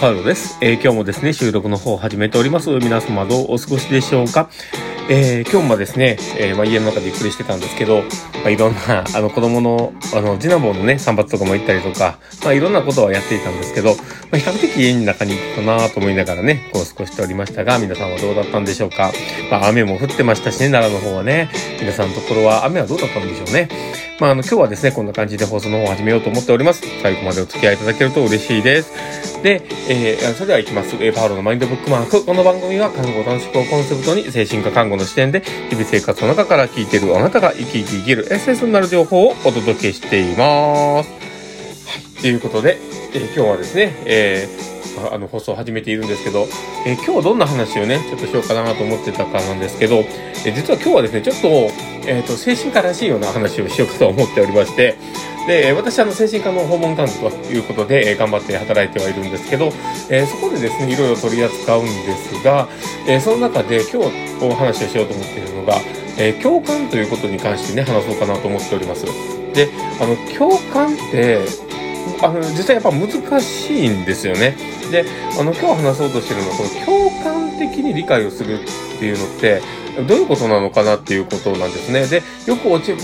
パウロです、えー今日もですね、収録の方を始めております。皆様どうお過ごしでしょうかえー今日もですね、えーまあ、家の中でゆっくりしてたんですけど、まあ、いろんな、あの、子供の、あの、次男坊のね、散髪とかも行ったりとか、まあ、いろんなことはやっていたんですけど、まあ、比較的家の中にいたなと思いながらね、こう過ごしておりましたが、皆さんはどうだったんでしょうかまあ、雨も降ってましたしね、奈良の方はね、皆さんのところは雨はどうだったんでしょうね。まあ、あの、今日はですね、こんな感じで放送の方を始めようと思っております。最後までお付き合いいただけると嬉しいです。で、えー、それでは行きます。えー、パウロのマインドブックマーク。この番組は看護短縮をコンセプトに精神科看護の視点で日々生活の中から聞いているあなたが生き生き生きるエッセンスになる情報をお届けしています。はい。ということで、えー今日はですね、えーあの、放送を始めているんですけど、え今日はどんな話をね、ちょっとしようかなと思ってたかなんですけど、え実は今日はですね、ちょっと、えっ、と、精神科らしいような話をしようかと思っておりまして、で、私、あの、精神科の訪問看護ということで、え頑張って働いてはいるんですけど、えそこでですね、いろいろ取り扱うんですが、えその中で今日お話をしようと思っているのが、え共感ということに関してね、話そうかなと思っております。で、あの、共感って、あの、実際やっぱ難しいんですよね。で、あの、今日話そうとしてるのは、この共感的に理解をするっていうのって、どういうことなのかなっていうことなんですね。で、よく落ち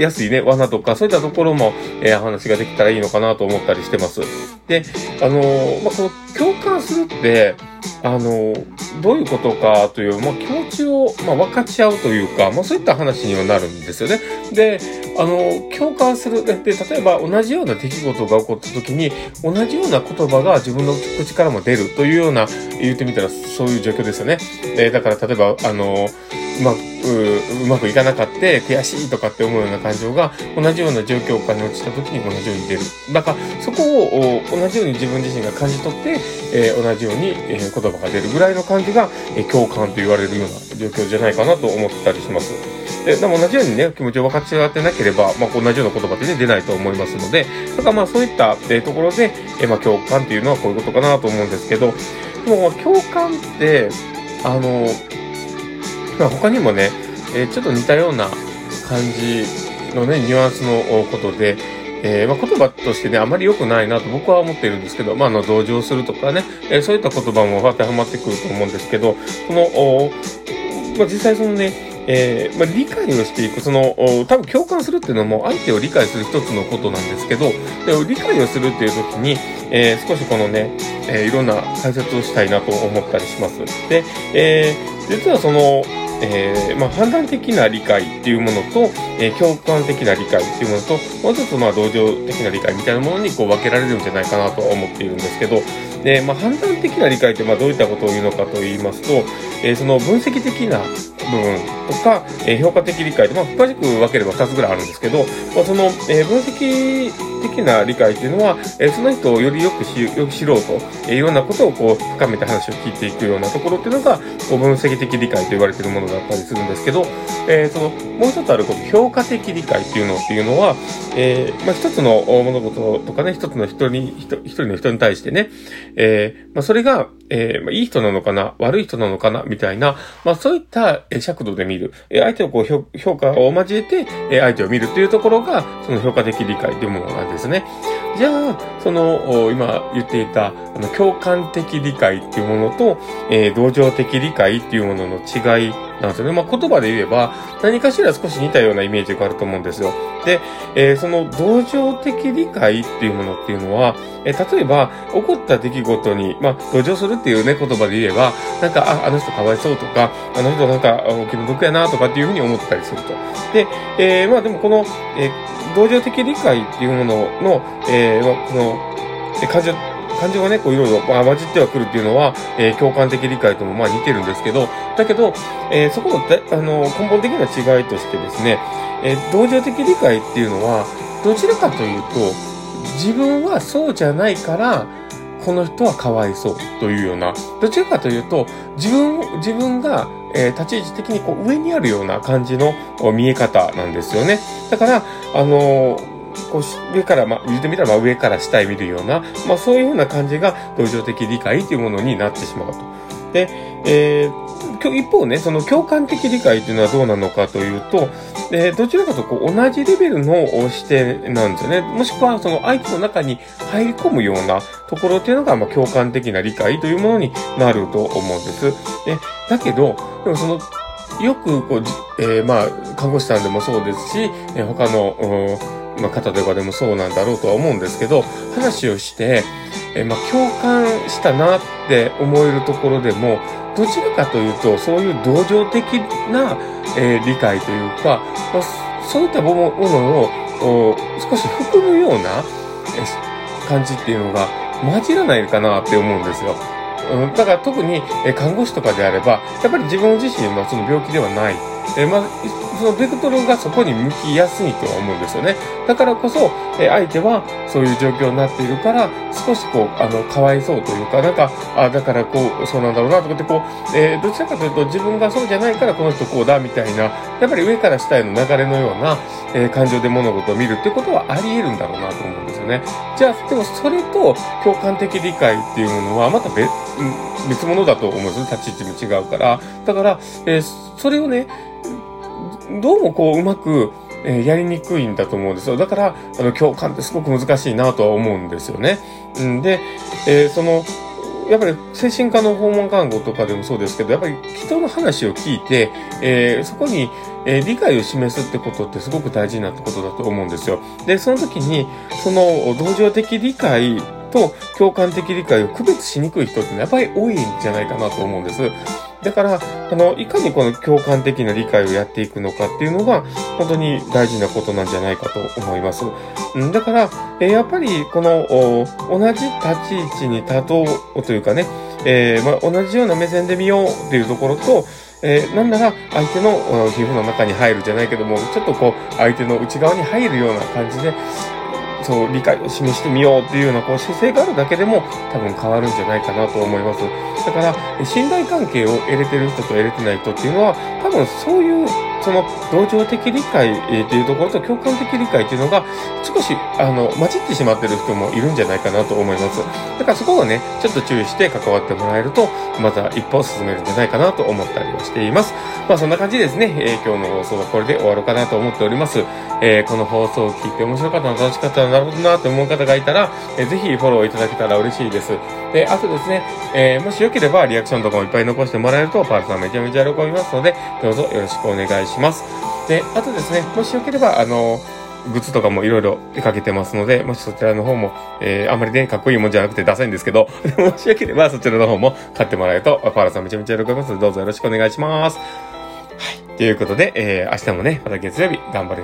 やすいね、罠とか、そういったところも、えー話ができたらいいのかなと思ったりしてます。で、あのーまあ、この共感するって、あのーどういうことかという、まあ、気持ちを、まあ、分かち合うというか、まあ、そういった話にはなるんですよね。で、あの共感する。で、例えば同じような出来事が起こった時に、同じような言葉が自分の口からも出るというような、言ってみたらそういう状況ですよね。で、だから例えば、あのうまく、うまくいかなかって悔しいとかって思うような感情が同じような状況下に落ちた時に同じように出る。だからそこを同じように自分自身が感じ取って、えー同じように、えー言葉が出るぐらいの感じが、えー共感と言われるような状況じゃないかなと思ったりします。で、でも同じようにね、気持ちを分かち合ってなければ、まあ、同じような言葉ってね、出ないと思いますので、だからまあそういった、えところで、えまあ共感っていうのはこういうことかなと思うんですけど、でも共感って、あの、まあ、他にもね、えちょっと似たような感じのね、ニュアンスのことで、えーまあ、言葉としてね、あまり良くないなと僕は思っているんですけど、まあ、あの、同情するとかね、えーそういった言葉も当てはまってくると思うんですけど、この、まあ、実際そのね、えーまあ、理解をしていく、その、多分共感するっていうのも相手を理解する一つのことなんですけど、で理解をするっていう時に、えー少しこのね、えーいろんな解説をしたいなと思ったりします。で、え実はその、えーまあ、判断的な理解っていうものと、えー共感的な理解っていうものと、もう一つまあ同情的な理解みたいなものにこう分けられるんじゃないかなと思っているんですけど、で、まあ、判断的な理解ってまあどういったことを言うのかと言いますと、えーその分析的な分とか、えー評価的理解って、まあ、詳しく分ければ2つぐらいあるんですけど、まあ、その、えー分析的な理解っていうのは、えーその人をよりよくしよく知ろうと、えーいろんなことをこう深めて話を聞いていくようなところっていうのが、こう分析的理解と言われているものだったりするんですけど、えーその、もう一つあること、評価的理解っていうのっていうのは、えーまあ、一つの物事とかね、一つの人に、一人の人に対してね、えーまあ、それが、えーまあ、いい人なのかな、悪い人なのかな、みたいな、まあ、そういったえ尺度で見る、え相手をこう評価を交えて、え相手を見るというところが、その評価的理解というものなんですね。じゃあ、その、今言っていた、あの、共感的理解っていうものと、えー同情的理解っていうものの違いなんですよね。まあ、言葉で言えば、何かしら少し似たようなイメージがあると思うんですよ。で、えーその同情的理解っていうものっていうのは、えー例えば、起こった出来事に、まあ、同情するっていうね、言葉で言えば、なんか、あ、あの人かわいそうとか、あの人なんか、お気の毒やなとかっていうふうに思ったりすると。で、えーまあでもこの、え同情的理解っていうものの、えーこの、え感情、感情がね、こういろいろ、混じってはくるっていうのは、えー共感的理解ともまあ似てるんですけど、だけど、えーそこの、あの、根本的な違いとしてですね、えー同情的理解っていうのは、どちらかというと、自分はそうじゃないから、この人はかわいそうというような、どちらかというと、自分、自分が、えー立ち位置的にこう上にあるような感じの見え方なんですよね。だから、あのーこうし上から、まあ、言ってみたら、ま、上から下へ見るような、まあ、そういうような感じが同情的理解というものになってしまうと。で、えー一方ね、その共感的理解というのはどうなのかというと、で、どちらかとこう同じレベルの視点なんですよね。もしくはその相手の中に入り込むようなところっていうのが、まあ、共感的な理解というものになると思うんです。で、だけど、でもその、よくこう、えー、まあ、看護師さんでもそうですし、えー、他の、まあ、方とかでもそうなんだろうとは思うんですけど、話をして、え、まあ、共感したなって思えるところでも、どちらかというと、そういう同情的な、えー、理解というか、まあ、そういったものを少し含むようなえ感じっていうのが混じらないかなって思うんですよ。うん、だから特に、看護師とかであれば、やっぱり自分自身はその病気ではない。えまあ、そのベクトルがそこに向きやすいとは思うんですよね。だからこそ、え相手はそういう状況になっているから、少しこう、あの、かわいそうというか、なんか、あだからこう、そうなんだろうなとかってこう、えー、どちらかというと自分がそうじゃないからこの人こうだみたいな、やっぱり上から下への流れのような、えー、感情で物事を見るってことはあり得るんだろうなと思うんですよね。じゃあ、でもそれと共感的理解っていうものはまた別、別物だと思うんですね立ち位置も違うから。だから、えー、それをね、どうもこううまく、えー、やりにくいんだと思うんですよ。だから、あの、共感ってすごく難しいなとは思うんですよね。んで、えー、その、やっぱり精神科の訪問看護とかでもそうですけど、やっぱり人の話を聞いて、えー、そこに、えー、理解を示すってことってすごく大事なことだと思うんですよ。で、その時に、その同情的理解と共感的理解を区別しにくい人ってやっぱり多いんじゃないかなと思うんです。だから、あの、いかにこの共感的な理解をやっていくのかっていうのが、本当に大事なことなんじゃないかと思います。んだから、えやっぱり、この、同じ立ち位置に立とうというかね、えー、まあ、同じような目線で見ようっていうところと、えー、なんなら相手の皮膚の中に入るじゃないけども、ちょっとこう、相手の内側に入るような感じで、そう、理解を示してみようっていうようなこう姿勢があるだけでも多分変わるんじゃないかなと思います。だから、信頼関係を得れてる人と得れてない人っていうのは、多分そういうその同情的理解っていうところと共感的理解っていうのが少しあの混じってしまってる人もいるんじゃないかなと思います。だからそこをね、ちょっと注意して関わってもらえると、また一歩進めるんじゃないかなと思ったりはしています。まあそんな感じですね、えー、今日の放送はこれで終わろうかなと思っております。えー、この放送を聞いて面白かったな、楽しかったな、なるほどなと思う方がいたら、えー、ぜひフォローいただけたら嬉しいです。で、あとですね、えー、もしよければリアクションとかもいっぱい残してもらえると、パールさんめちゃめちゃ喜びますので、どうぞよろしくお願いします。で、あとですね、もしよければ、あの、グッズとかもいろいろ出かけてますので、もしそちらの方も、えー、あまりね、かっこいいもんじゃなくてダサいんですけど、もしよければそちらの方も買ってもらえると、パーラさんめちゃめちゃ喜びますので、どうぞよろしくお願いします。ということで、えー、明日もね、また月曜日頑張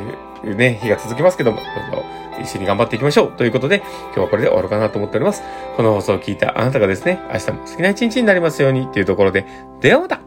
るね、日が続きますけども、どうぞ一緒に頑張っていきましょう。ということで、今日はこれで終わろうかなと思っております。この放送を聞いたあなたがですね、明日も好きな一日になりますように、というところで、ではまた